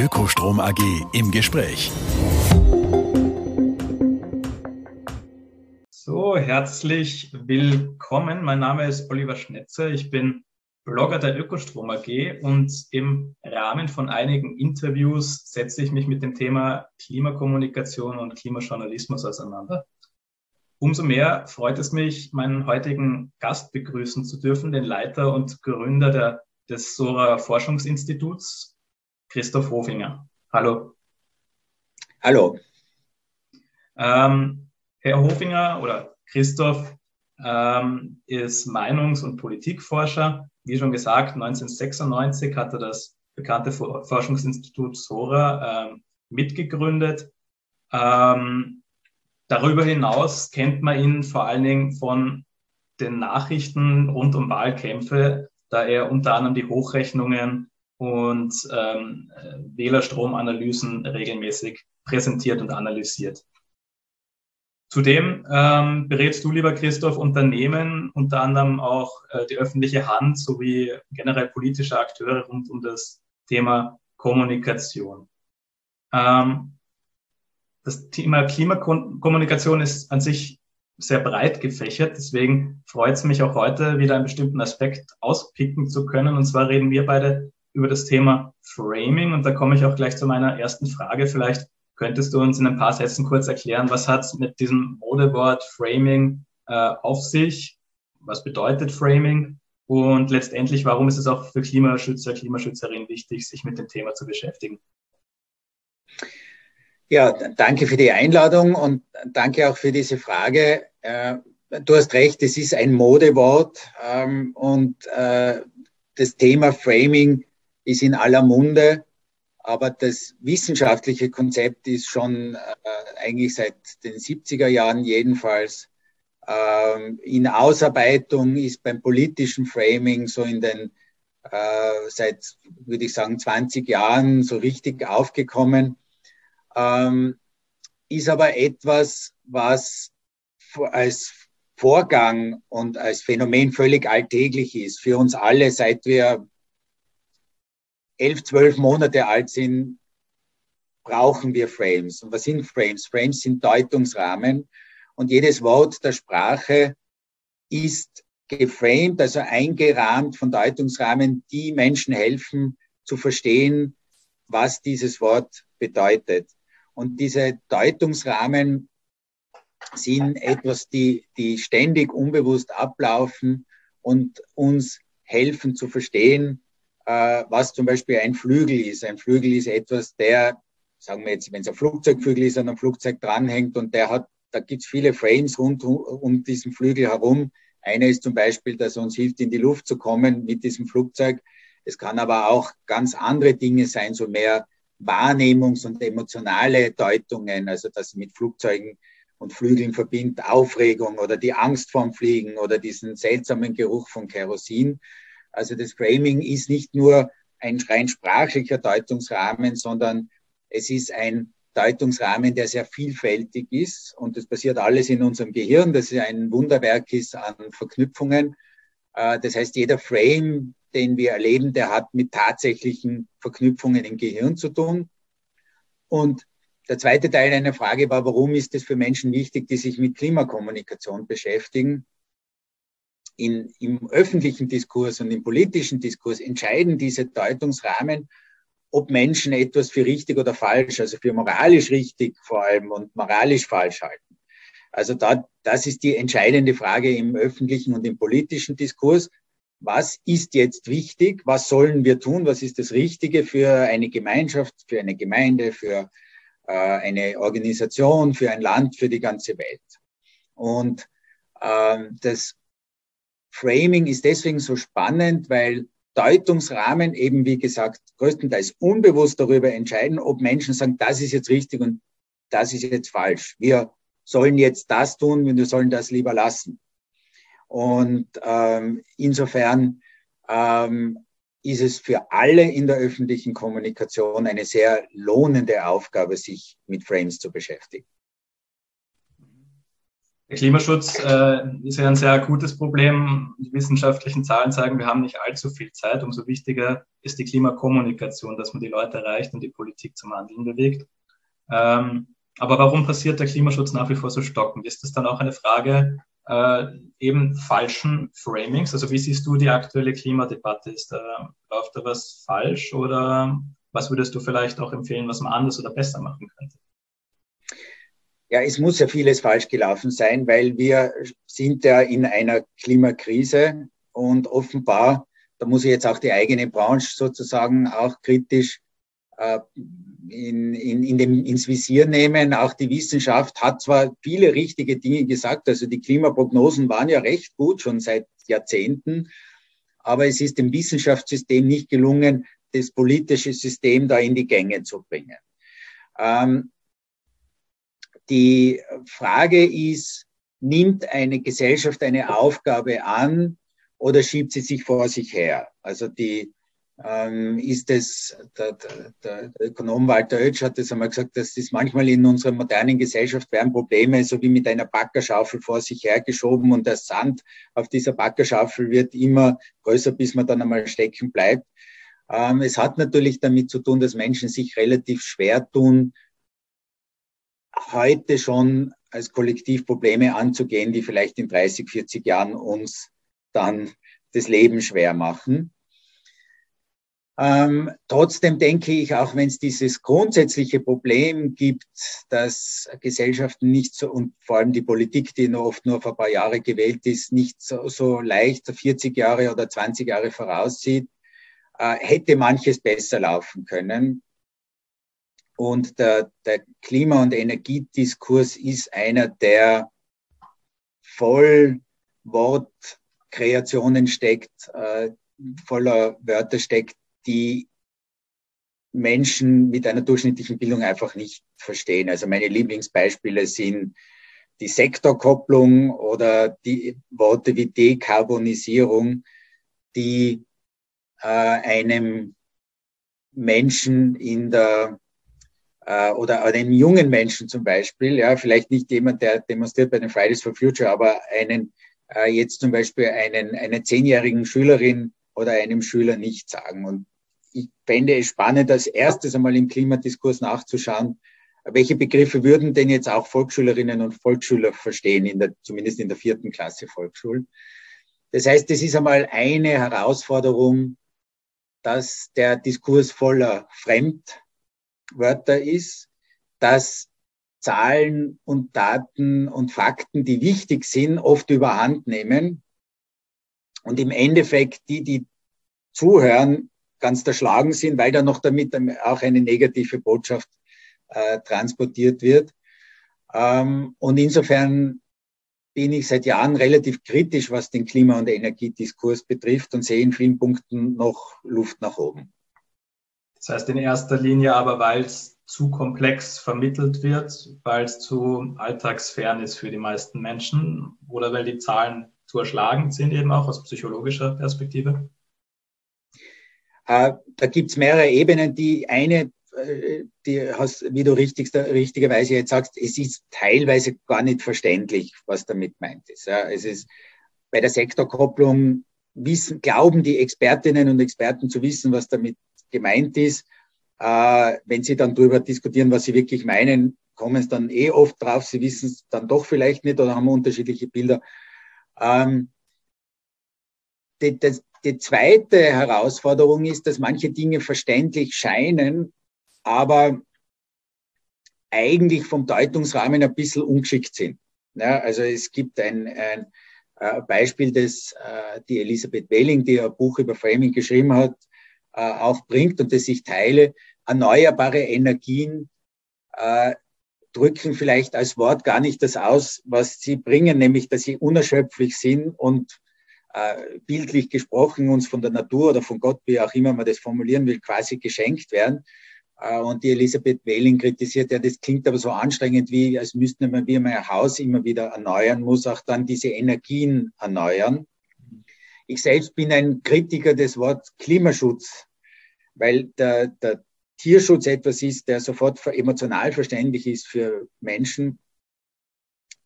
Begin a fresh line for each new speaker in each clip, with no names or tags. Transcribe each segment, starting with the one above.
Ökostrom AG im Gespräch.
So, herzlich willkommen. Mein Name ist Oliver Schnetzer. Ich bin Blogger der Ökostrom AG und im Rahmen von einigen Interviews setze ich mich mit dem Thema Klimakommunikation und Klimajournalismus auseinander. Umso mehr freut es mich, meinen heutigen Gast begrüßen zu dürfen, den Leiter und Gründer der, des Sora Forschungsinstituts, Christoph Hofinger. Hallo.
Hallo.
Ähm, Herr Hofinger oder Christoph ähm, ist Meinungs- und Politikforscher. Wie schon gesagt, 1996 hat er das bekannte Forschungsinstitut SORA ähm, mitgegründet. Ähm, Darüber hinaus kennt man ihn vor allen Dingen von den Nachrichten rund um Wahlkämpfe, da er unter anderem die Hochrechnungen und ähm, Wählerstromanalysen regelmäßig präsentiert und analysiert. Zudem ähm, berätst du, lieber Christoph, Unternehmen, unter anderem auch äh, die öffentliche Hand sowie generell politische Akteure rund um das Thema Kommunikation. Ähm, das Thema Klimakommunikation ist an sich sehr breit gefächert. Deswegen freut es mich auch heute, wieder einen bestimmten Aspekt auspicken zu können. Und zwar reden wir beide über das Thema Framing. Und da komme ich auch gleich zu meiner ersten Frage. Vielleicht könntest du uns in ein paar Sätzen kurz erklären, was hat es mit diesem Modewort Framing äh, auf sich? Was bedeutet Framing? Und letztendlich, warum ist es auch für Klimaschützer, Klimaschützerinnen wichtig, sich mit dem Thema zu beschäftigen?
Ja, danke für die Einladung und danke auch für diese Frage. Äh, du hast recht, es ist ein Modewort ähm, und äh, das Thema Framing ist in aller Munde, aber das wissenschaftliche Konzept ist schon äh, eigentlich seit den 70er Jahren jedenfalls ähm, in Ausarbeitung, ist beim politischen Framing so in den seit, würde ich sagen, 20 Jahren so richtig aufgekommen. Ähm, ist aber etwas, was als Vorgang und als Phänomen völlig alltäglich ist für uns alle, seit wir elf, zwölf Monate alt sind, brauchen wir Frames. Und was sind Frames? Frames sind Deutungsrahmen und jedes Wort der Sprache ist geframed, also eingerahmt von Deutungsrahmen, die Menschen helfen zu verstehen, was dieses Wort bedeutet. Und diese Deutungsrahmen sind etwas, die, die ständig unbewusst ablaufen und uns helfen zu verstehen, äh, was zum Beispiel ein Flügel ist. Ein Flügel ist etwas, der, sagen wir jetzt, wenn es ein Flugzeugflügel ist, an einem Flugzeug dranhängt und der hat, da gibt es viele Frames rund um diesen Flügel herum. Einer ist zum Beispiel, dass uns hilft, in die Luft zu kommen mit diesem Flugzeug. Es kann aber auch ganz andere Dinge sein, so mehr Wahrnehmungs- und emotionale Deutungen, also dass mit Flugzeugen und Flügeln verbindet, Aufregung oder die Angst vorm Fliegen oder diesen seltsamen Geruch von Kerosin. Also das Framing ist nicht nur ein rein sprachlicher Deutungsrahmen, sondern es ist ein Deutungsrahmen, der sehr vielfältig ist und das passiert alles in unserem Gehirn, das ein Wunderwerk ist an Verknüpfungen. Äh, das heißt, jeder Frame, den wir erleben, der hat mit tatsächlichen Verknüpfungen im Gehirn zu tun. Und der zweite Teil einer Frage war, warum ist es für Menschen wichtig, die sich mit Klimakommunikation beschäftigen? In, Im öffentlichen Diskurs und im politischen Diskurs entscheiden diese Deutungsrahmen, ob Menschen etwas für richtig oder falsch, also für moralisch richtig vor allem und moralisch falsch halten. Also da, das ist die entscheidende Frage im öffentlichen und im politischen Diskurs was ist jetzt wichtig, was sollen wir tun, was ist das Richtige für eine Gemeinschaft, für eine Gemeinde, für äh, eine Organisation, für ein Land, für die ganze Welt. Und ähm, das Framing ist deswegen so spannend, weil Deutungsrahmen eben, wie gesagt, größtenteils unbewusst darüber entscheiden, ob Menschen sagen, das ist jetzt richtig und das ist jetzt falsch. Wir sollen jetzt das tun und wir sollen das lieber lassen. Und ähm, insofern ähm, ist es für alle in der öffentlichen Kommunikation eine sehr lohnende Aufgabe, sich mit Frames zu beschäftigen.
Der Klimaschutz äh, ist ja ein sehr akutes Problem. Die wissenschaftlichen Zahlen sagen, wir haben nicht allzu viel Zeit. Umso wichtiger ist die Klimakommunikation, dass man die Leute erreicht und die Politik zum Handeln bewegt. Ähm, aber warum passiert der Klimaschutz nach wie vor so stockend? Ist das dann auch eine Frage äh, eben falschen Framings? Also wie siehst du die aktuelle Klimadebatte? Ist da, läuft da was falsch oder was würdest du vielleicht auch empfehlen, was man anders oder besser machen könnte?
Ja, es muss ja vieles falsch gelaufen sein, weil wir sind ja in einer Klimakrise und offenbar, da muss ich jetzt auch die eigene Branche sozusagen auch kritisch äh, in, in, in dem, ins Visier nehmen. Auch die Wissenschaft hat zwar viele richtige Dinge gesagt, also die Klimaprognosen waren ja recht gut schon seit Jahrzehnten, aber es ist dem Wissenschaftssystem nicht gelungen, das politische System da in die Gänge zu bringen. Ähm, die Frage ist, nimmt eine Gesellschaft eine Aufgabe an oder schiebt sie sich vor sich her? Also die ähm, ist es, der, der, der Ökonom Walter Oetsch hat das einmal gesagt, dass das manchmal in unserer modernen Gesellschaft werden Probleme so wie mit einer Backerschaufel vor sich hergeschoben und der Sand auf dieser Backerschaufel wird immer größer, bis man dann einmal stecken bleibt. Ähm, es hat natürlich damit zu tun, dass Menschen sich relativ schwer tun, heute schon als Kollektiv Probleme anzugehen, die vielleicht in 30, 40 Jahren uns dann das Leben schwer machen. Ähm, trotzdem denke ich, auch wenn es dieses grundsätzliche Problem gibt, dass Gesellschaften nicht so und vor allem die Politik, die nur oft nur vor ein paar Jahre gewählt ist, nicht so, so leicht 40 Jahre oder 20 Jahre voraussieht, äh, hätte manches besser laufen können. Und der, der Klima- und Energiediskurs ist einer, der voll Wortkreationen steckt, äh, voller Wörter steckt, die Menschen mit einer durchschnittlichen Bildung einfach nicht verstehen. Also meine Lieblingsbeispiele sind die Sektorkopplung oder die Worte wie Dekarbonisierung, die äh, einem Menschen in der äh, oder einem jungen Menschen zum Beispiel, ja, vielleicht nicht jemand, der demonstriert bei den Fridays for Future, aber einen, äh, jetzt zum Beispiel einen, einer zehnjährigen Schülerin oder einem Schüler nicht sagen. Und ich fände es spannend, als erstes einmal im Klimadiskurs nachzuschauen, welche Begriffe würden denn jetzt auch Volksschülerinnen und Volksschüler verstehen, in der, zumindest in der vierten Klasse Volksschule. Das heißt, das ist einmal eine Herausforderung, dass der Diskurs voller Fremd, Wörter ist, dass Zahlen und Daten und Fakten, die wichtig sind, oft überhand nehmen und im Endeffekt die, die zuhören, ganz erschlagen sind, weil da noch damit auch eine negative Botschaft äh, transportiert wird. Ähm, und insofern bin ich seit Jahren relativ kritisch, was den Klima- und Energiediskurs betrifft und sehe in vielen Punkten noch Luft nach oben.
Das heißt in erster Linie aber, weil es zu komplex vermittelt wird, weil es zu alltagsfern ist für die meisten Menschen oder weil die Zahlen zu erschlagend sind, eben auch aus psychologischer Perspektive?
Äh, da gibt es mehrere Ebenen. Die eine, äh, die hast, wie du richtig, richtigerweise jetzt sagst, es ist teilweise gar nicht verständlich, was damit meint ist. Es ist bei der Sektorkopplung wissen, glauben die Expertinnen und Experten zu wissen, was damit gemeint ist. Äh, wenn sie dann darüber diskutieren, was sie wirklich meinen, kommen es dann eh oft drauf. Sie wissen es dann doch vielleicht nicht oder haben unterschiedliche Bilder. Ähm, die, das, die zweite Herausforderung ist, dass manche Dinge verständlich scheinen, aber eigentlich vom Deutungsrahmen ein bisschen ungeschickt sind. Ja, also es gibt ein, ein äh, Beispiel, das äh, die Elisabeth Welling, die ein Buch über Framing geschrieben hat, äh, auch bringt und das ich teile. Erneuerbare Energien äh, drücken vielleicht als Wort gar nicht das aus, was sie bringen, nämlich dass sie unerschöpflich sind und äh, bildlich gesprochen uns von der Natur oder von Gott, wie auch immer man das formulieren will, quasi geschenkt werden. Äh, und die Elisabeth Wehling kritisiert, ja, das klingt aber so anstrengend, wie als müsste man, wie ein Haus immer wieder erneuern muss, auch dann diese Energien erneuern. Ich selbst bin ein Kritiker des Wortes Klimaschutz, weil der, der Tierschutz etwas ist, der sofort emotional verständlich ist für Menschen.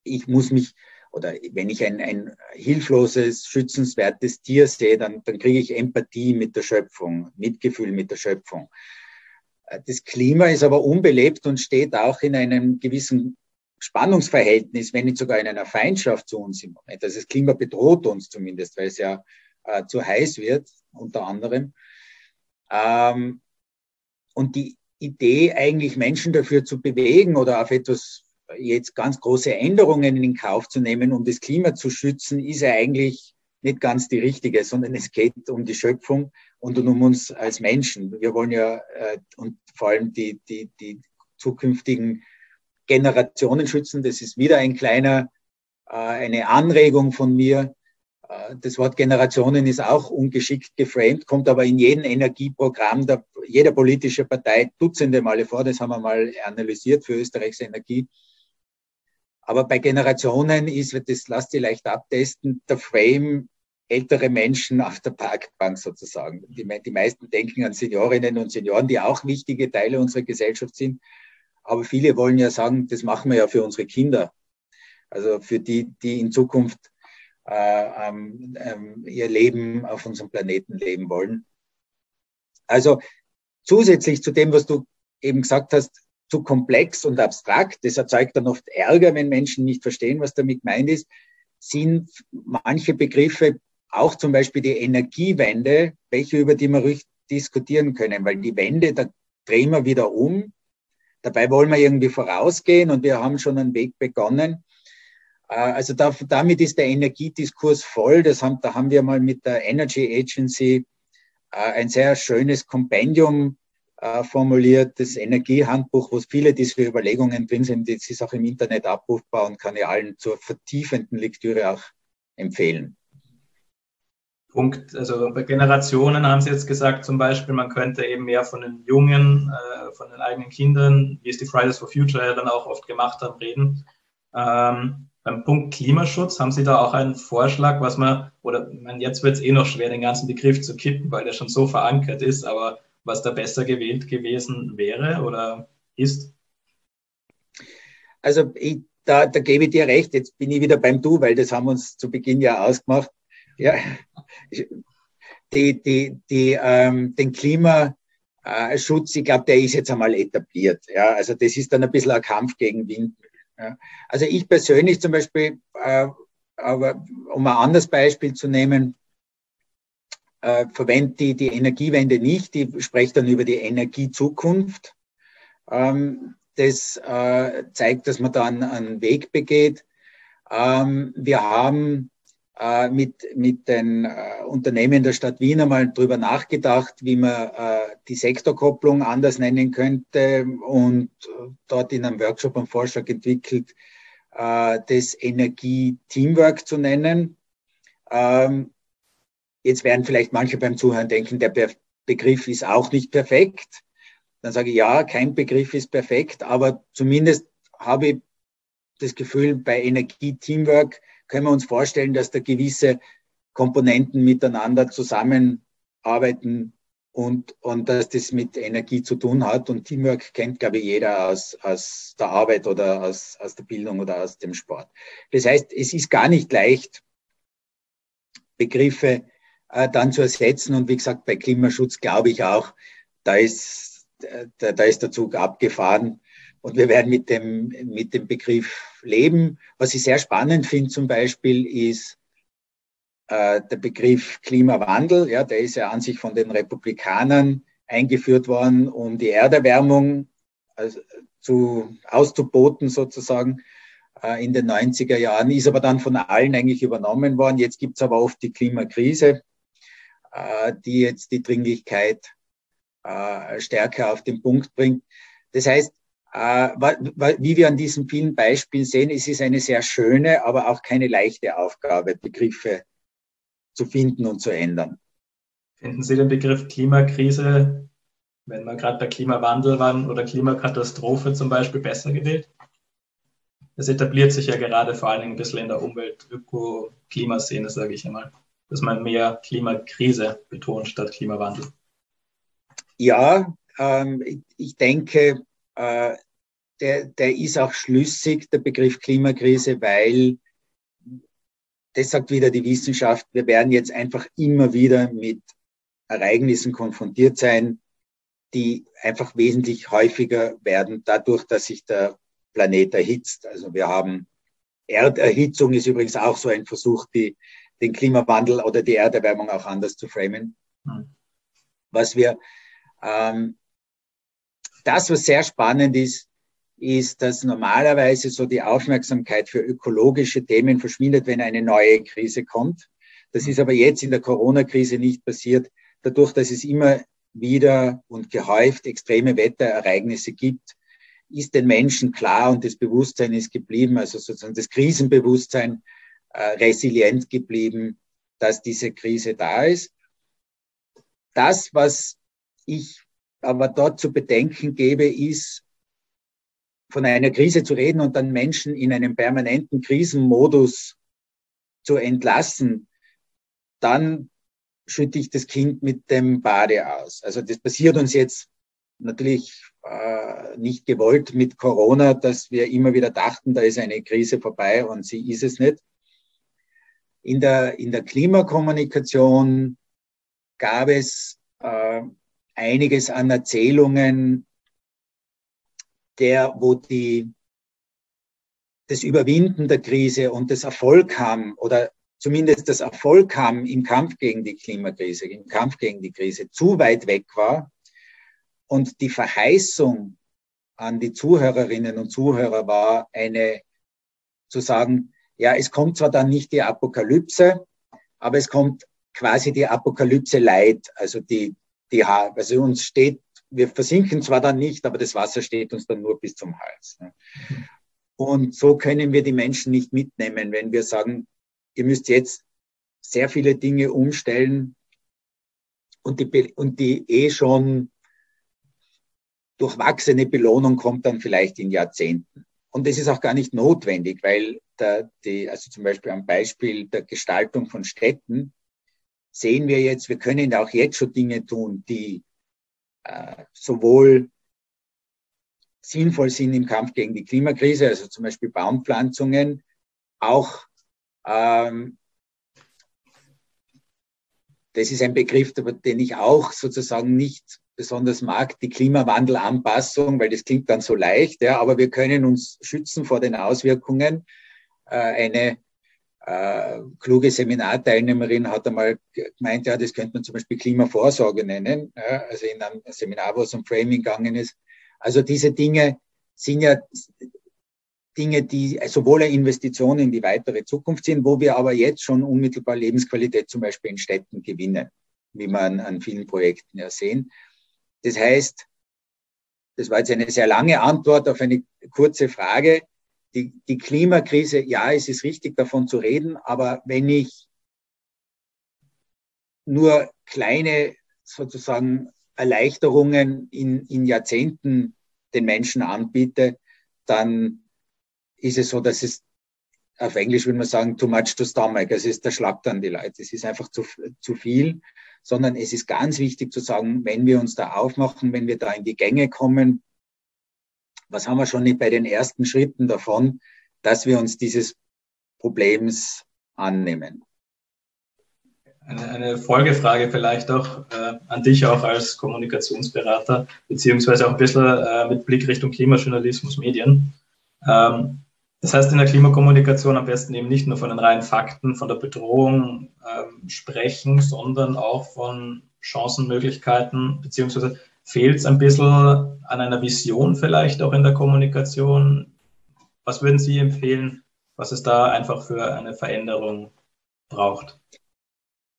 Ich muss mich oder wenn ich ein, ein hilfloses, schützenswertes Tier sehe, dann, dann kriege ich Empathie mit der Schöpfung, Mitgefühl mit der Schöpfung. Das Klima ist aber unbelebt und steht auch in einem gewissen Spannungsverhältnis, wenn nicht sogar in einer Feindschaft zu uns im Moment. Also das Klima bedroht uns zumindest, weil es ja äh, zu heiß wird, unter anderem. Ähm, und die Idee, eigentlich Menschen dafür zu bewegen oder auf etwas jetzt ganz große Änderungen in Kauf zu nehmen, um das Klima zu schützen, ist ja eigentlich nicht ganz die richtige, sondern es geht um die Schöpfung und um uns als Menschen. Wir wollen ja äh, und vor allem die, die, die zukünftigen Generationen schützen. Das ist wieder ein kleiner, äh, eine Anregung von mir. Äh, das Wort Generationen ist auch ungeschickt geframed, kommt aber in jedem Energieprogramm der, jeder politische Partei dutzende Male vor. Das haben wir mal analysiert für Österreichs Energie. Aber bei Generationen ist, das lasst ihr leicht abtesten, der Frame ältere Menschen auf der Parkbank sozusagen. Die, die meisten denken an Seniorinnen und Senioren, die auch wichtige Teile unserer Gesellschaft sind. Aber viele wollen ja sagen, das machen wir ja für unsere Kinder. Also für die, die in Zukunft äh, ähm, ähm, ihr Leben auf unserem Planeten leben wollen. Also zusätzlich zu dem, was du eben gesagt hast, zu komplex und abstrakt, das erzeugt dann oft Ärger, wenn Menschen nicht verstehen, was damit gemeint ist, sind manche Begriffe, auch zum Beispiel die Energiewende, welche über die wir ruhig diskutieren können, weil die Wende, da drehen wir wieder um. Dabei wollen wir irgendwie vorausgehen und wir haben schon einen Weg begonnen. Äh, also da, damit ist der Energiediskurs voll. Das haben, da haben wir mal mit der Energy Agency äh, ein sehr schönes Kompendium äh, formuliert, das Energiehandbuch, wo viele dieser Überlegungen drin sind. Das ist auch im Internet abrufbar und kann ich allen zur vertiefenden Lektüre auch empfehlen.
Punkt, also bei Generationen haben Sie jetzt gesagt, zum Beispiel, man könnte eben mehr von den Jungen, äh, von den eigenen Kindern, wie es die Fridays for Future dann auch oft gemacht haben, reden. Ähm, beim Punkt Klimaschutz haben Sie da auch einen Vorschlag, was man, oder man, jetzt wird es eh noch schwer, den ganzen Begriff zu kippen, weil der schon so verankert ist, aber was da besser gewählt gewesen wäre oder ist?
Also ich, da, da gebe ich dir recht, jetzt bin ich wieder beim Du, weil das haben wir uns zu Beginn ja ausgemacht. Ja, die, die, die, ähm, den Klimaschutz, ich glaube, der ist jetzt einmal etabliert. Ja, also das ist dann ein bisschen ein Kampf gegen Windmühlen. Ja. Also ich persönlich zum Beispiel, äh, aber um ein anderes Beispiel zu nehmen, äh, verwendet die, die Energiewende nicht, die spricht dann über die Energiezukunft. Ähm, das äh, zeigt, dass man da einen, einen Weg begeht. Ähm, wir haben äh, mit, mit den äh, Unternehmen der Stadt Wien einmal drüber nachgedacht, wie man äh, die Sektorkopplung anders nennen könnte und dort in einem Workshop einen Vorschlag entwickelt, äh, das Energie-Teamwork zu nennen. Ähm, Jetzt werden vielleicht manche beim Zuhören denken, der Begriff ist auch nicht perfekt. Dann sage ich, ja, kein Begriff ist perfekt, aber zumindest habe ich das Gefühl, bei Energie-Teamwork können wir uns vorstellen, dass da gewisse Komponenten miteinander zusammenarbeiten und, und dass das mit Energie zu tun hat. Und Teamwork kennt, glaube ich, jeder aus, aus der Arbeit oder aus, aus der Bildung oder aus dem Sport. Das heißt, es ist gar nicht leicht, Begriffe äh, dann zu ersetzen. Und wie gesagt, bei Klimaschutz glaube ich auch, da ist, da, da ist der Zug abgefahren. Und wir werden mit dem, mit dem Begriff leben. Was ich sehr spannend finde zum Beispiel ist äh, der Begriff Klimawandel. Ja, der ist ja an sich von den Republikanern eingeführt worden, um die Erderwärmung also, zu, auszuboten sozusagen äh, in den 90er Jahren, ist aber dann von allen eigentlich übernommen worden. Jetzt gibt es aber oft die Klimakrise. Äh, die jetzt die Dringlichkeit äh, stärker auf den Punkt bringt. Das heißt, wie wir an diesen vielen Beispielen sehen, es ist eine sehr schöne, aber auch keine leichte Aufgabe, Begriffe zu finden und zu ändern.
Finden Sie den Begriff Klimakrise, wenn wir gerade bei Klimawandel waren oder Klimakatastrophe zum Beispiel, besser gewählt? Es etabliert sich ja gerade vor allen Dingen ein bisschen in der Umwelt-Öko-Klimaszene, sage ich einmal dass man mehr Klimakrise betont statt Klimawandel?
Ja, ähm, ich denke, äh, der, der ist auch schlüssig, der Begriff Klimakrise, weil das sagt wieder die Wissenschaft, wir werden jetzt einfach immer wieder mit Ereignissen konfrontiert sein, die einfach wesentlich häufiger werden, dadurch, dass sich der Planet erhitzt. Also wir haben Erderhitzung ist übrigens auch so ein Versuch, die, den Klimawandel oder die Erderwärmung auch anders zu framen. Mhm. Was wir, ähm, das, was sehr spannend ist, ist, dass normalerweise so die Aufmerksamkeit für ökologische Themen verschwindet, wenn eine neue Krise kommt. Das ist aber jetzt in der Corona-Krise nicht passiert, dadurch, dass es immer wieder und gehäuft extreme Wetterereignisse gibt, ist den Menschen klar und das Bewusstsein ist geblieben, also sozusagen das Krisenbewusstsein äh, resilient geblieben, dass diese Krise da ist. Das, was ich aber dort zu bedenken gebe, ist, von einer Krise zu reden und dann Menschen in einem permanenten Krisenmodus zu entlassen, dann schütte ich das Kind mit dem Bade aus. Also das passiert uns jetzt natürlich äh, nicht gewollt mit Corona, dass wir immer wieder dachten, da ist eine Krise vorbei und sie ist es nicht. In der, in der Klimakommunikation gab es äh, einiges an Erzählungen, der, wo die, das Überwinden der Krise und das Erfolg haben oder zumindest das Erfolg haben im Kampf gegen die Klimakrise, im Kampf gegen die Krise zu weit weg war und die Verheißung an die Zuhörerinnen und Zuhörer war eine zu sagen, ja, es kommt zwar dann nicht die Apokalypse, aber es kommt quasi die Apokalypse Leid, also die, die, also uns steht, wir versinken zwar dann nicht, aber das Wasser steht uns dann nur bis zum Hals. Ne? Und so können wir die Menschen nicht mitnehmen, wenn wir sagen, ihr müsst jetzt sehr viele Dinge umstellen und die, und die eh schon durchwachsene Belohnung kommt dann vielleicht in Jahrzehnten. Und das ist auch gar nicht notwendig, weil da die, also zum Beispiel am Beispiel der Gestaltung von Städten sehen wir jetzt, wir können auch jetzt schon Dinge tun, die äh, sowohl sinnvoll sind im Kampf gegen die Klimakrise, also zum Beispiel Baumpflanzungen, auch ähm, das ist ein Begriff, den ich auch sozusagen nicht besonders mag, die Klimawandelanpassung, weil das klingt dann so leicht, ja, aber wir können uns schützen vor den Auswirkungen. Äh, eine äh, kluge Seminarteilnehmerin hat einmal gemeint, ja, das könnte man zum Beispiel Klimavorsorge nennen, ja, also in einem Seminar, wo es um Framing gegangen ist. Also diese Dinge sind ja Dinge, die sowohl eine Investition in die weitere Zukunft sind, wo wir aber jetzt schon unmittelbar Lebensqualität zum Beispiel in Städten gewinnen, wie man an vielen Projekten ja sehen. Das heißt, das war jetzt eine sehr lange Antwort auf eine kurze Frage. Die, die Klimakrise, ja, es ist richtig davon zu reden, aber wenn ich nur kleine sozusagen Erleichterungen in, in Jahrzehnten den Menschen anbiete, dann ist es so, dass es auf Englisch würde man sagen, too much to stomach. Es ist der Schlag dann die Leute. Es ist einfach zu, zu viel sondern es ist ganz wichtig zu sagen, wenn wir uns da aufmachen, wenn wir da in die Gänge kommen, was haben wir schon bei den ersten Schritten davon, dass wir uns dieses Problems annehmen?
Eine, eine Folgefrage vielleicht auch äh, an dich auch als Kommunikationsberater, beziehungsweise auch ein bisschen äh, mit Blick Richtung Klimajournalismus, Medien. Ähm, das heißt, in der Klimakommunikation am besten eben nicht nur von den reinen Fakten, von der Bedrohung ähm, sprechen, sondern auch von Chancenmöglichkeiten, beziehungsweise fehlt es ein bisschen an einer Vision vielleicht auch in der Kommunikation. Was würden Sie empfehlen, was es da einfach für eine Veränderung braucht?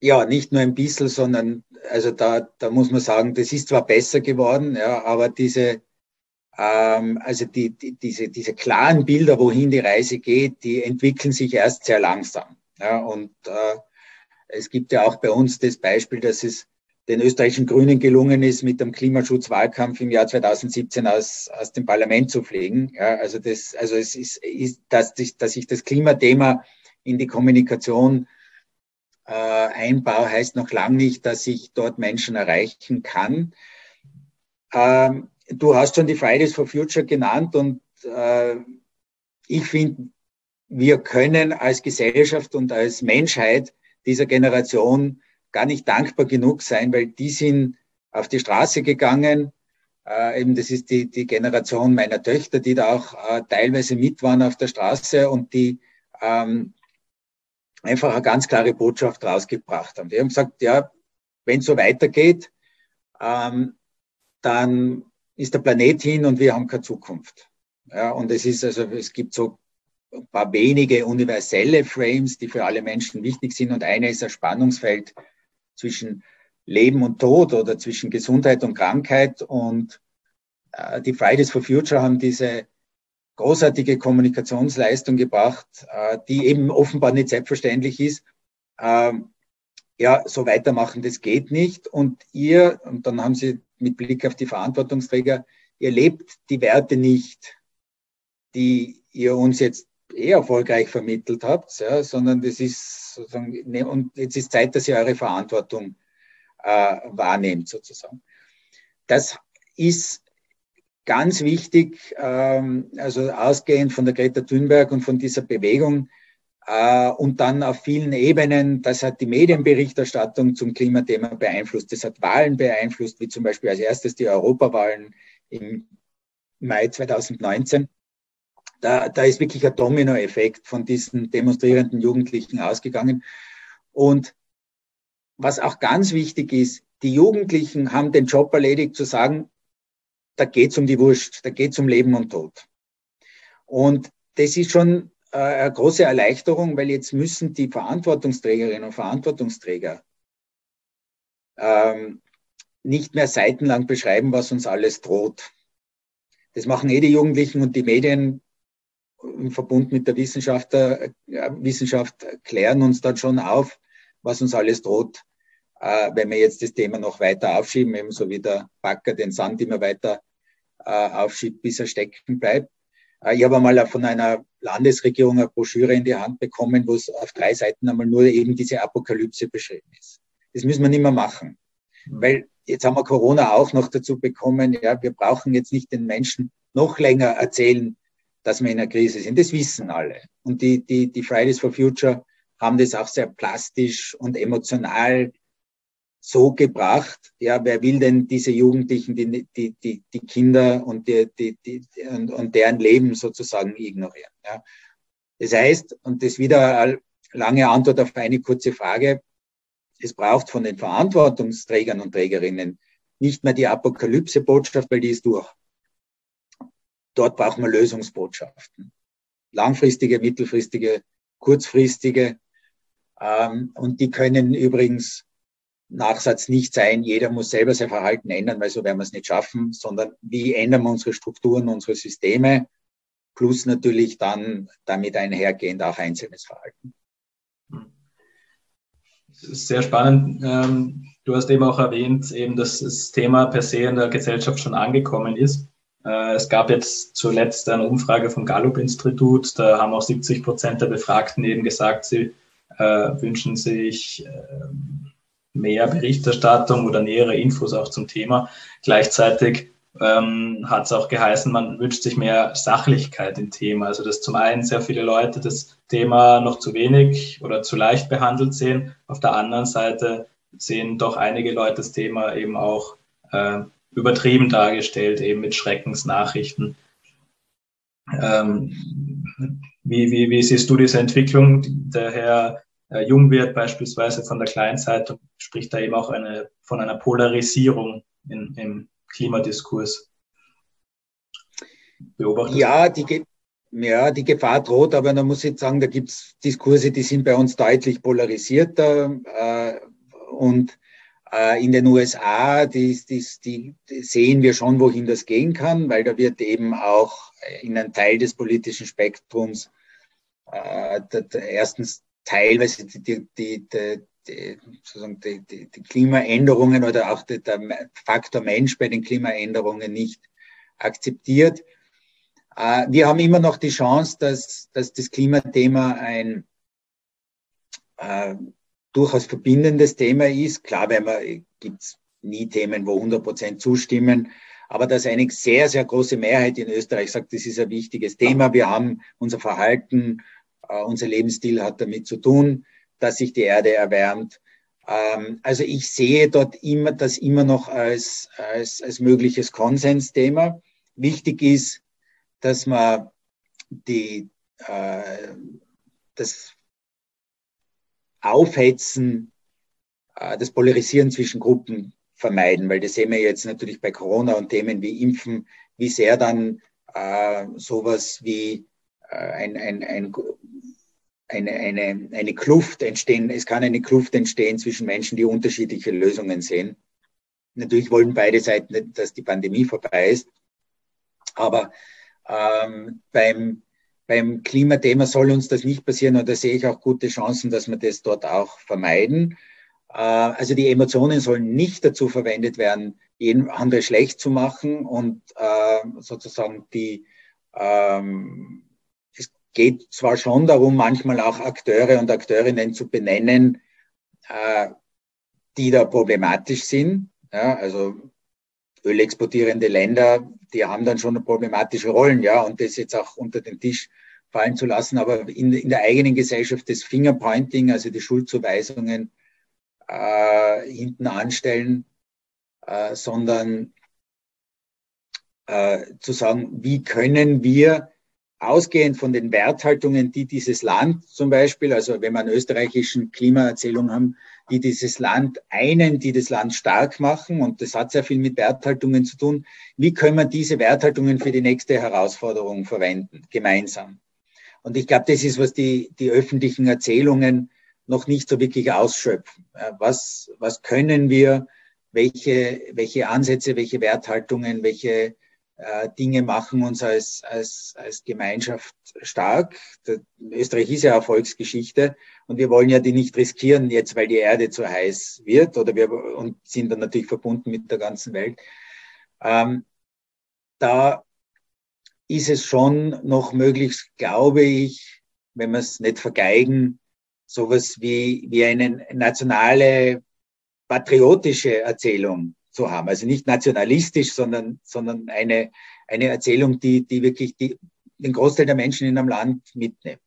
Ja, nicht nur ein bisschen, sondern also da, da muss man sagen, das ist zwar besser geworden, ja, aber diese ähm, also die, die, diese, diese klaren Bilder, wohin die Reise geht, die entwickeln sich erst sehr langsam. Ja, und äh, es gibt ja auch bei uns das Beispiel, dass es den österreichischen Grünen gelungen ist, mit dem Klimaschutzwahlkampf im Jahr 2017 aus, aus dem Parlament zu fliegen. Ja, also das, also es ist, ist dass, dass ich das Klimathema in die Kommunikation äh, einbaue, heißt noch lange nicht, dass ich dort Menschen erreichen kann. Ähm, du hast schon die Fridays for Future genannt und äh, ich finde, wir können als Gesellschaft und als Menschheit dieser Generation gar nicht dankbar genug sein, weil die sind auf die Straße gegangen. Äh, eben das ist die, die Generation meiner Töchter, die da auch äh, teilweise mit waren auf der Straße und die ähm, einfach eine ganz klare Botschaft rausgebracht haben. Die haben gesagt, ja, wenn es so weitergeht, ähm, dann ist der Planet hin und wir haben keine Zukunft. Ja, und es ist also, es gibt so ein paar wenige universelle Frames, die für alle Menschen wichtig sind. Und eine ist ein Spannungsfeld zwischen Leben und Tod oder zwischen Gesundheit und Krankheit. Und äh, die Fridays for Future haben diese großartige Kommunikationsleistung gebracht, äh, die eben offenbar nicht selbstverständlich ist. Ähm, ja, so weitermachen, das geht nicht. Und ihr, und dann haben sie mit Blick auf die Verantwortungsträger, ihr lebt die Werte nicht, die ihr uns jetzt eh erfolgreich vermittelt habt, ja, sondern das ist sozusagen, ne, und jetzt ist Zeit, dass ihr eure Verantwortung äh, wahrnehmt sozusagen. Das ist ganz wichtig, ähm, also ausgehend von der Greta Thunberg und von dieser Bewegung äh, und dann auf vielen Ebenen, das hat die Medienberichterstattung zum Klimathema beeinflusst, das hat Wahlen beeinflusst, wie zum Beispiel als erstes die Europawahlen im Mai 2019 da, da ist wirklich ein Dominoeffekt von diesen demonstrierenden Jugendlichen ausgegangen. Und was auch ganz wichtig ist, die Jugendlichen haben den Job erledigt zu sagen, da geht's um die Wurst, da geht's um Leben und Tod. Und das ist schon äh, eine große Erleichterung, weil jetzt müssen die Verantwortungsträgerinnen und Verantwortungsträger ähm, nicht mehr seitenlang beschreiben, was uns alles droht. Das machen eh die Jugendlichen und die Medien im Verbund mit der Wissenschaft, äh, Wissenschaft klären uns dann schon auf, was uns alles droht, äh, wenn wir jetzt das Thema noch weiter aufschieben, ebenso wie der Backer den Sand immer weiter äh, aufschiebt, bis er stecken bleibt. Ich habe einmal von einer Landesregierung eine Broschüre in die Hand bekommen, wo es auf drei Seiten einmal nur eben diese Apokalypse beschrieben ist. Das müssen wir nicht mehr machen, weil jetzt haben wir Corona auch noch dazu bekommen. Ja, wir brauchen jetzt nicht den Menschen noch länger erzählen, dass wir in einer Krise sind. Das wissen alle. Und die, die, die Fridays for Future haben das auch sehr plastisch und emotional so gebracht. Ja, wer will denn diese Jugendlichen, die, die, die, die Kinder und, die, die, die, und, und deren Leben sozusagen ignorieren? Ja. Das heißt, und das wieder eine lange Antwort auf eine kurze Frage, es braucht von den Verantwortungsträgern und Trägerinnen nicht mehr die Apokalypse-Botschaft, weil die ist durch dort brauchen wir Lösungsbotschaften. Langfristige, mittelfristige, kurzfristige. Ähm, und die können übrigens Nachsatz nicht sein, jeder muss selber sein Verhalten ändern, weil so werden wir es nicht schaffen, sondern wie ändern wir unsere Strukturen, unsere Systeme, plus natürlich dann damit einhergehend auch einzelnes Verhalten.
Sehr spannend. Ähm, du hast eben auch erwähnt, eben, dass das Thema per se in der Gesellschaft schon angekommen ist. Äh, es gab jetzt zuletzt eine Umfrage vom Gallup-Institut, da haben auch 70 Prozent der Befragten eben gesagt, sie äh, wünschen sich äh, mehr Berichterstattung oder nähere Infos auch zum Thema. Gleichzeitig ähm, hat es auch geheißen, man wünscht sich mehr Sachlichkeit im Thema. Also dass zum einen sehr viele Leute das Thema noch zu wenig oder zu leicht behandelt sehen. Auf der anderen Seite sehen doch einige Leute das Thema eben auch äh, übertrieben dargestellt, eben mit Schreckensnachrichten. Ähm, wie, wie, wie siehst du diese Entwicklung? Der Herr äh, Jungwirth beispielsweise von der Kleinzeitung spricht da eben auch eine, von einer Polarisierung in, im Klimadiskurs.
Beobachtet? Ja, die, ja, die Gefahr droht, aber da muss ich sagen, da gibt es Diskurse, die sind bei uns deutlich polarisierter äh, und in den USA, die, die, die, sehen wir schon, wohin das gehen kann, weil da wird eben auch in einem Teil des politischen Spektrums äh, erstens teilweise die, die, die, sozusagen die, Klimaänderungen oder auch der, der Faktor Mensch bei den Klimaänderungen nicht akzeptiert. Äh, wir haben immer noch die Chance, dass, dass das Klimathema ein äh, durchaus verbindendes Thema ist. Klar, wenn man, gibt's nie Themen, wo 100 Prozent zustimmen. Aber dass eine sehr, sehr große Mehrheit in Österreich sagt, das ist ein wichtiges Thema. Wir haben unser Verhalten Äh, unser Lebensstil hat damit zu tun, dass sich die Erde erwärmt. Ähm, also ich sehe dort immer das immer noch als, als, als mögliches Konsensthema. Wichtig ist, dass man die, äh, das Aufhetzen, äh, das Polarisieren zwischen Gruppen vermeiden, weil das sehen wir jetzt natürlich bei Corona und Themen wie Impfen, wie sehr dann äh, sowas wie äh, ein, ein, ein, eine, eine, eine Kluft entstehen, es kann eine Kluft entstehen zwischen Menschen, die unterschiedliche Lösungen sehen. Natürlich wollen beide Seiten dass die Pandemie vorbei ist, aber ähm, beim, beim Klimathema soll uns das nicht passieren und da sehe ich auch gute Chancen, dass wir das dort auch vermeiden. Äh, also die Emotionen sollen nicht dazu verwendet werden, jeden andere schlecht zu machen und äh, sozusagen die ähm, es geht zwar schon darum, manchmal auch Akteure und Akteurinnen zu benennen, äh, die da problematisch sind. Ja, also ölexportierende Länder, die haben dann schon problematische Rollen, ja, und das jetzt auch unter den Tisch fallen zu lassen, aber in, in der eigenen Gesellschaft das Fingerpointing, also die Schuldzuweisungen äh, hinten anstellen, äh, sondern äh, zu sagen, wie können wir ausgehend von den Werthaltungen, die dieses Land zum Beispiel, also wenn wir eine österreichischen Klimaerzählung haben, die dieses Land einen, die das Land stark machen, und das hat sehr viel mit Werthaltungen zu tun, wie können wir diese Werthaltungen für die nächste Herausforderung verwenden, gemeinsam? Und ich glaube, das ist, was die, die öffentlichen Erzählungen noch nicht so wirklich ausschöpfen. Was, was können wir, welche, welche Ansätze, welche Werthaltungen, welche äh, Dinge machen uns als, als, als Gemeinschaft stark. Österreich ist ja Erfolgsgeschichte und wir wollen ja die nicht riskieren, jetzt weil die Erde zu heiß wird oder wir und sind dann natürlich verbunden mit der ganzen Welt. Ähm, da ist es schon noch möglich, glaube ich, wenn wir es nicht vergeigen, sowas wie, wie eine nationale patriotische Erzählung zu haben. Also nicht nationalistisch, sondern, sondern eine, eine Erzählung, die, die wirklich die, den Großteil der Menschen in einem Land mitnimmt.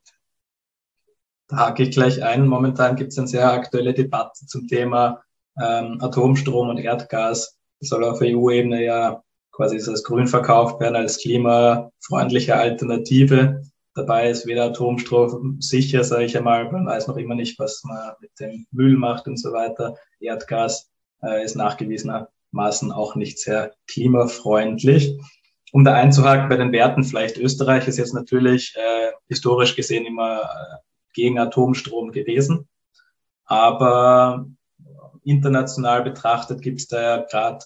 Da hake ich gleich ein. Momentan gibt es eine sehr aktuelle Debatte zum Thema ähm, Atomstrom und Erdgas. Das soll auf EU-Ebene ja quasi als grün verkauft werden, als klimafreundliche Alternative. Dabei ist weder Atomstrom sicher, sage ich einmal. Man weiß noch immer nicht, was man mit dem Müll macht und so weiter. Erdgas äh, ist nachgewiesener Maßen auch nicht sehr klimafreundlich. Um da einzuhaken bei den Werten, vielleicht Österreich ist jetzt natürlich äh, historisch gesehen immer äh, gegen Atomstrom gewesen. Aber international betrachtet gibt es da ja gerade,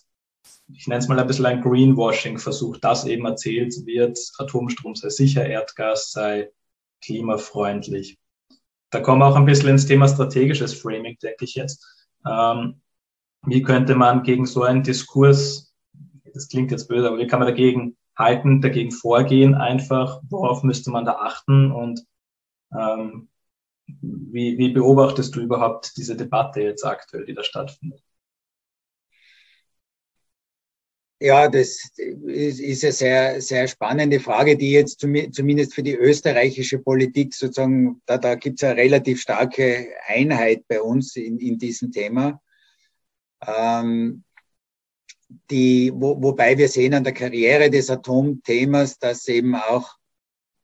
ich nenne es mal ein bisschen ein Greenwashing-Versuch, dass eben erzählt wird, Atomstrom sei sicher, Erdgas sei klimafreundlich. Da kommen wir auch ein bisschen ins Thema strategisches Framing, denke ich jetzt. Ähm, wie könnte man gegen so einen Diskurs, das klingt jetzt böse, aber wie kann man dagegen halten, dagegen vorgehen einfach, worauf müsste man da achten und ähm, wie, wie beobachtest du überhaupt diese Debatte jetzt aktuell, die da stattfindet?
Ja, das ist, eine sehr, sehr spannende Frage, die jetzt zumindest für die österreichische Politik sozusagen, da, da gibt es eine relativ starke Einheit bei uns in, in diesem Thema. Ähm, die, wo, wobei wir sehen an der Karriere des Atomthemas, dass eben auch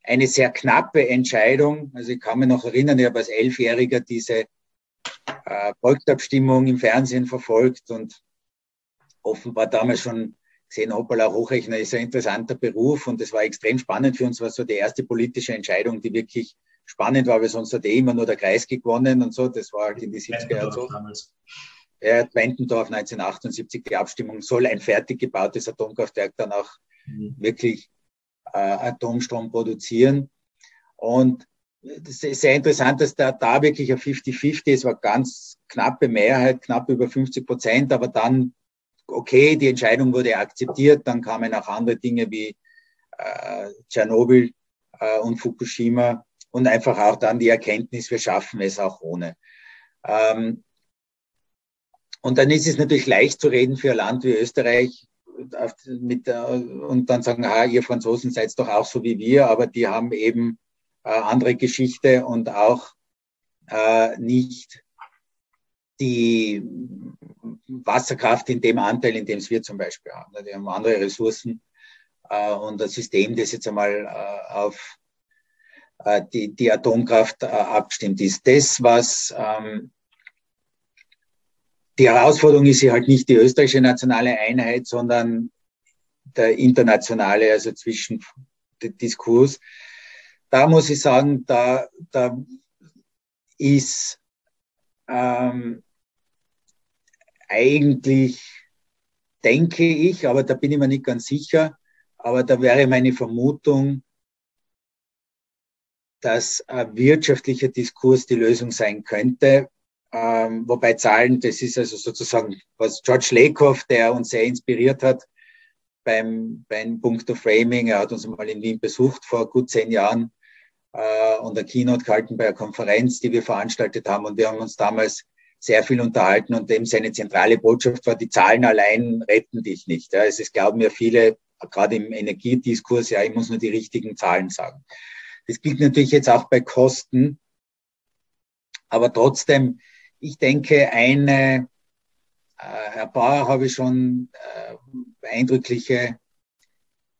eine sehr knappe Entscheidung, also ich kann mich noch erinnern, ich habe als Elfjähriger diese äh, Volksabstimmung im Fernsehen verfolgt und offenbar damals schon gesehen, hoppala, Hochrechner ist ein interessanter Beruf und das war extrem spannend für uns, war so die erste politische Entscheidung, die wirklich spannend war, weil sonst hat eh immer nur der Kreis gewonnen und so, das war halt in die 70er Jahre so. Damals äh, Wendendorf 1978, die Abstimmung, soll ein fertig gebautes Atomkraftwerk dann auch mhm. wirklich äh, Atomstrom produzieren. Und das ist sehr interessant, dass da, da wirklich ein 50-50 ist, war ganz knappe Mehrheit, knapp über 50 Prozent, aber dann, okay, die Entscheidung wurde akzeptiert, dann kamen auch andere Dinge wie äh, Tschernobyl äh, und Fukushima und einfach auch dann die Erkenntnis, wir schaffen es auch ohne. Ähm, und dann ist es natürlich leicht zu reden für ein Land wie Österreich mit, und dann sagen, ah, ihr Franzosen seid doch auch so wie wir, aber die haben eben äh, andere Geschichte und auch äh, nicht die Wasserkraft in dem Anteil, in dem es wir zum Beispiel haben. Die haben andere Ressourcen äh, und das System, das jetzt einmal äh, auf äh, die, die Atomkraft äh, abgestimmt ist. Das, was ähm, die Herausforderung ist ja halt nicht die österreichische nationale Einheit, sondern der internationale, also zwischen Diskurs. Da muss ich sagen, da, da ist ähm, eigentlich, denke ich, aber da bin ich mir nicht ganz sicher, aber da wäre meine Vermutung, dass ein wirtschaftlicher Diskurs die Lösung sein könnte. Ähm, wobei Zahlen, das ist also sozusagen, was George Lakoff, der uns sehr inspiriert hat beim, beim Punkt of Framing, er hat uns mal in Wien besucht vor gut zehn Jahren äh, und eine Keynote gehalten bei einer Konferenz, die wir veranstaltet haben und wir haben uns damals sehr viel unterhalten und dem seine zentrale Botschaft war, die Zahlen allein retten dich nicht. Ja. Es ist, glauben mir viele, gerade im Energiediskurs, ja, ich muss nur die richtigen Zahlen sagen. Das gilt natürlich jetzt auch bei Kosten. Aber trotzdem, ich denke, eine, äh, Herr Bauer habe ich schon äh, eindrückliche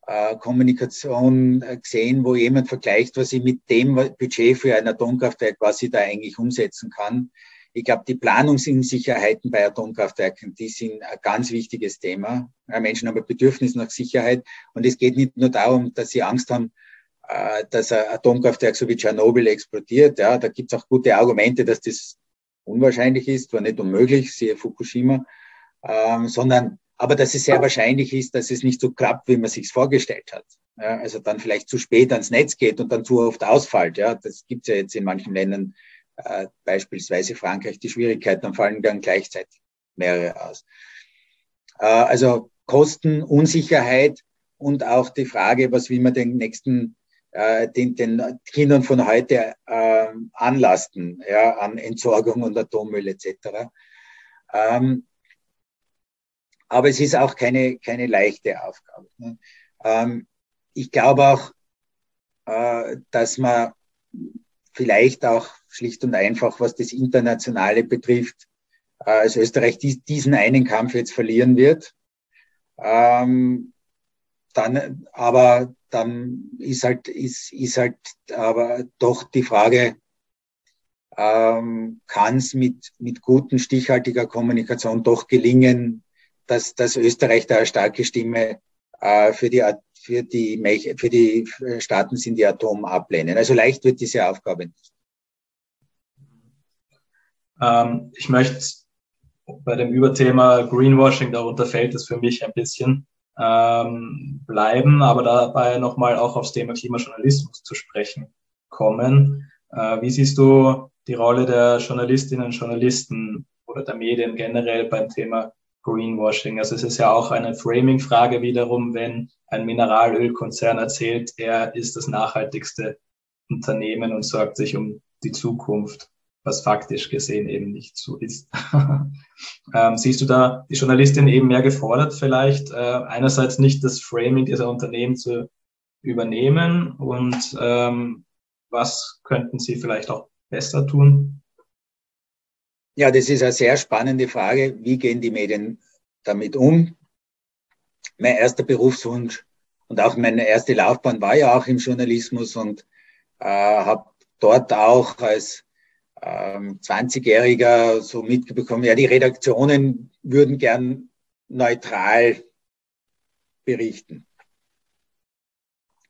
äh, Kommunikation äh, gesehen, wo jemand vergleicht, was ich mit dem Budget für ein Atomkraftwerk, was ich da eigentlich umsetzen kann. Ich glaube, die Planungsunsicherheiten bei Atomkraftwerken, die sind ein ganz wichtiges Thema. Menschen haben ein Bedürfnis nach Sicherheit. Und es geht nicht nur darum, dass sie Angst haben, äh, dass ein Atomkraftwerk so wie Tschernobyl explodiert. Ja, da gibt es auch gute Argumente, dass das unwahrscheinlich ist, war nicht unmöglich, siehe Fukushima, ähm, sondern aber dass es sehr wahrscheinlich ist, dass es nicht so klappt, wie man sich vorgestellt hat. Ja, also dann vielleicht zu spät ans Netz geht und dann zu oft ausfällt. Ja, das gibt es ja jetzt in manchen Ländern, äh, beispielsweise Frankreich, die Schwierigkeiten, dann fallen dann gleichzeitig mehrere aus. Äh, also Kosten, Unsicherheit und auch die Frage, was will man den nächsten äh, den, den Kindern von heute äh, anlasten, ja, an Entsorgung und Atommüll etc. Ähm, aber es ist auch keine, keine leichte Aufgabe. Ne? Ähm, ich glaube auch, äh, dass man vielleicht auch schlicht und einfach, was das Internationale betrifft, äh, als Österreich dies, diesen einen Kampf jetzt verlieren wird. Ähm, dann, aber dann ist halt, ist, ist halt aber doch die Frage, ähm, kann es mit, mit guten, stichhaltiger Kommunikation doch gelingen, dass, dass Österreich da eine starke Stimme äh, für, die, für, die, für die Staaten sind, die Atom ablehnen. Also leicht wird diese Aufgabe nicht.
Ähm, ich möchte bei dem Überthema Greenwashing, darunter fällt es für mich ein bisschen, ähm, bleiben, aber dabei nochmal auch aufs Thema Klimajournalismus zu sprechen kommen. Äh, wie siehst du die Rolle der Journalistinnen und Journalisten oder der Medien generell beim Thema Greenwashing? Also es ist ja auch eine Framing-Frage wiederum, wenn ein Mineralölkonzern erzählt, er ist das nachhaltigste Unternehmen und sorgt sich um die Zukunft was faktisch gesehen eben nicht so ist. ähm, siehst du da die Journalistin eben mehr gefordert, vielleicht äh, einerseits nicht das Framing dieser Unternehmen zu übernehmen und ähm, was könnten sie vielleicht auch besser tun?
Ja, das ist eine sehr spannende Frage. Wie gehen die Medien damit um? Mein erster Berufswunsch und auch meine erste Laufbahn war ja auch im Journalismus und äh, habe dort auch als ähm, 20-Jähriger so mitbekommen, ja, die Redaktionen würden gern neutral berichten.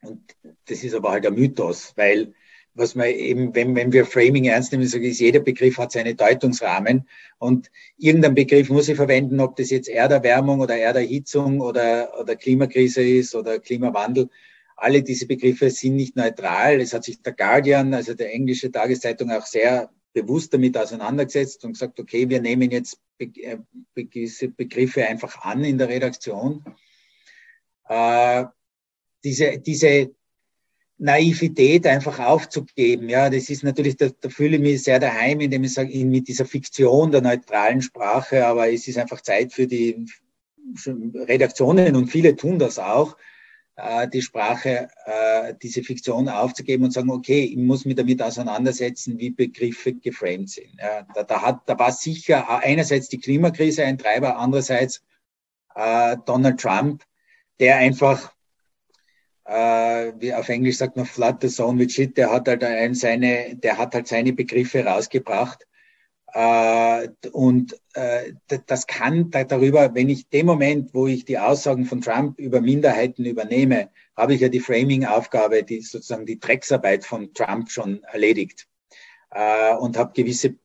Und das ist aber halt ein Mythos, weil was man eben, wenn, wenn wir Framing ernst nehmen, sage ich, jeder Begriff hat seine Deutungsrahmen und irgendein Begriff muss ich verwenden, ob das jetzt Erderwärmung oder Erderhitzung oder, oder Klimakrise ist oder Klimawandel. Alle diese Begriffe sind nicht neutral. Es hat sich der Guardian, also der englische Tageszeitung, auch sehr bewusst damit auseinandergesetzt und gesagt, okay, wir nehmen jetzt äh, gewisse Begriffe einfach an in der Redaktion. Äh, diese, diese Naivität einfach aufzugeben, ja, das ist natürlich, da, da fühle ich mich sehr daheim, indem ich sage, mit dieser Fiktion der neutralen Sprache, aber es ist einfach Zeit für die Redaktionen und viele tun das auch, die Sprache, äh, diese Fiktion aufzugeben und sagen, okay, ich muss mich damit auseinandersetzen, wie Begriffe geframed sind. Da, da, hat, da war sicher einerseits die Klimakrise ein Treiber, andererseits äh, Donald Trump, der einfach, äh, wie auf Englisch sagt man, flood the zone with shit, der hat halt ein, seine, der hat halt seine Begriffe rausgebracht äh, und äh, das kann darüber, wenn ich dem Moment, wo ich die Aussagen von Trump über Minderheiten übernehme, habe ich ja die Framing-Aufgabe, die sozusagen die Drecksarbeit von Trump schon erledigt äh, und habe gewisse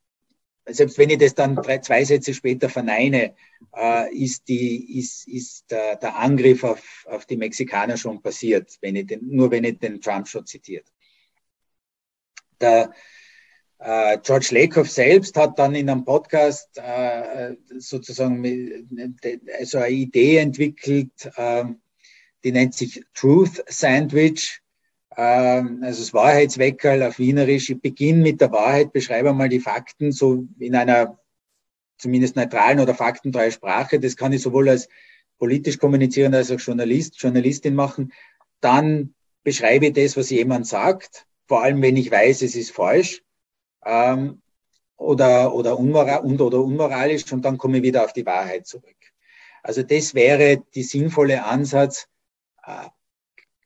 selbst wenn ich das dann drei, zwei Sätze später verneine, äh, ist, die, ist, ist der, der Angriff auf, auf die Mexikaner schon passiert, wenn ich den, nur wenn ich den Trump schon zitiert. Der, äh, George Lakoff selbst hat dann in einem Podcast äh, sozusagen also eine Idee entwickelt, äh, die nennt sich Truth Sandwich, ähm, also das Wahrheitsweckerl auf Wienerisch. Ich beginne mit der Wahrheit, beschreibe mal die Fakten so in einer zumindest neutralen oder faktentreuen Sprache. Das kann ich sowohl als politisch kommunizieren als auch Journalist, Journalistin machen. Dann beschreibe ich das, was jemand sagt, vor allem wenn ich weiß, es ist falsch ähm, oder, oder, unmoral, und, oder unmoralisch und dann komme ich wieder auf die Wahrheit zurück. Also das wäre die sinnvolle Ansatz, äh,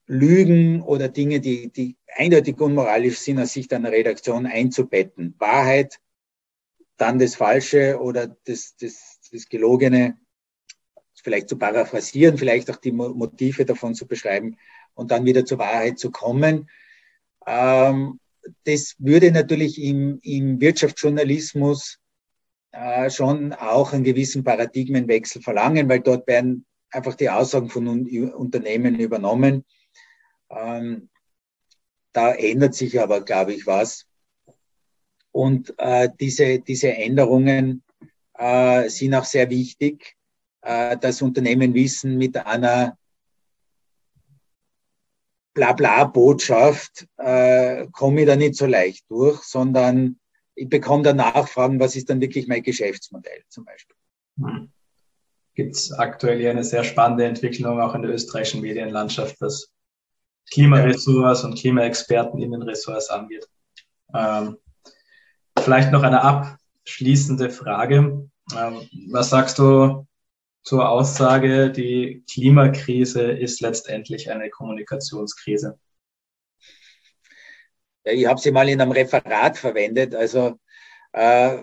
Lügen oder Dinge, die, die eindeutig unmoralisch sind, aus Sicht einer Redaktion einzubetten. Wahrheit, dann das Falsche oder das, das, das Gelogene, vielleicht zu paraphrasieren, vielleicht auch die Motive davon zu beschreiben und dann wieder zur Wahrheit zu kommen. Ähm, das würde natürlich im, im Wirtschaftsjournalismus äh, schon auch einen gewissen Paradigmenwechsel verlangen, weil dort werden einfach die Aussagen von Unternehmen übernommen. Ähm, da ändert sich aber, glaube ich, was. Und äh, diese, diese Änderungen äh, sind auch sehr wichtig, äh, dass Unternehmen wissen, mit einer Blabla-Botschaft äh, komme ich da nicht so leicht durch, sondern ich bekomme da Nachfragen, was ist dann wirklich mein Geschäftsmodell zum Beispiel. Hm.
Gibt es aktuell hier eine sehr spannende Entwicklung auch in der österreichischen Medienlandschaft, was Klimaressorts und Klimaexperten in den Ressorts angeht. Ähm, vielleicht noch eine abschließende Frage. Ähm, was sagst du zur Aussage, die Klimakrise ist letztendlich eine Kommunikationskrise?
Ja, ich habe sie mal in einem Referat verwendet. Also äh,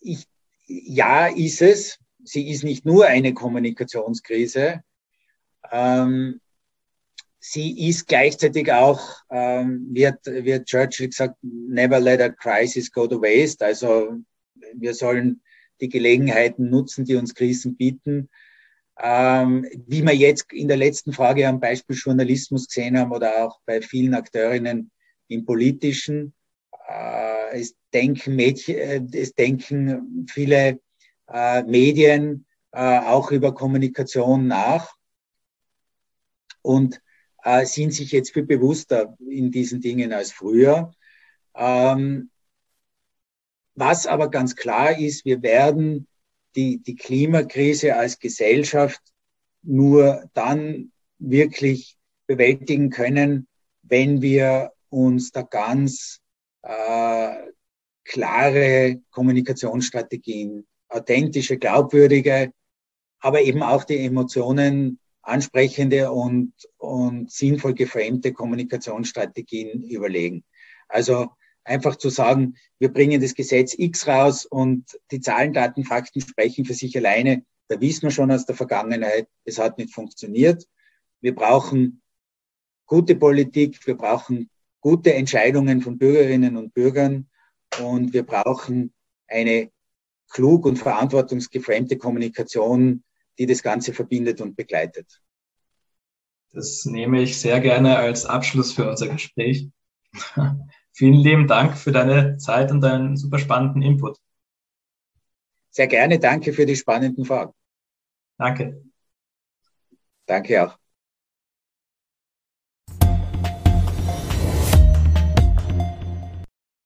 ich, ja, ist es. Sie ist nicht nur eine Kommunikationskrise. Ähm, sie ist gleichzeitig auch, ähm, wird, wird Churchill gesagt, never let a crisis go to waste. Also wir sollen die Gelegenheiten nutzen, die uns Krisen bieten. Ähm, wie wir jetzt in der letzten Frage am Beispiel Journalismus gesehen haben oder auch bei vielen Akteurinnen im Politischen. Äh, es, denken Mädchen, äh, es denken viele äh, Medien äh, auch über Kommunikation nach und äh, sind sich jetzt viel bewusster in diesen Dingen als früher. Ähm, was aber ganz klar ist, wir werden die, die Klimakrise als Gesellschaft nur dann wirklich bewältigen können, wenn wir uns da ganz äh, klare Kommunikationsstrategien, authentische, glaubwürdige, aber eben auch die Emotionen ansprechende und, und sinnvoll geframte Kommunikationsstrategien überlegen. Also einfach zu sagen, wir bringen das Gesetz X raus und die Zahlen, Daten, Fakten sprechen für sich alleine. Da wissen wir schon aus der Vergangenheit, es hat nicht funktioniert. Wir brauchen gute Politik, wir brauchen gute Entscheidungen von Bürgerinnen und Bürgern und wir brauchen eine klug und verantwortungsgefremde Kommunikation, die das Ganze verbindet und begleitet.
Das nehme ich sehr gerne als Abschluss für unser Gespräch. Vielen lieben Dank für deine Zeit und deinen super spannenden Input.
Sehr gerne. Danke für die spannenden Fragen.
Danke.
Danke auch.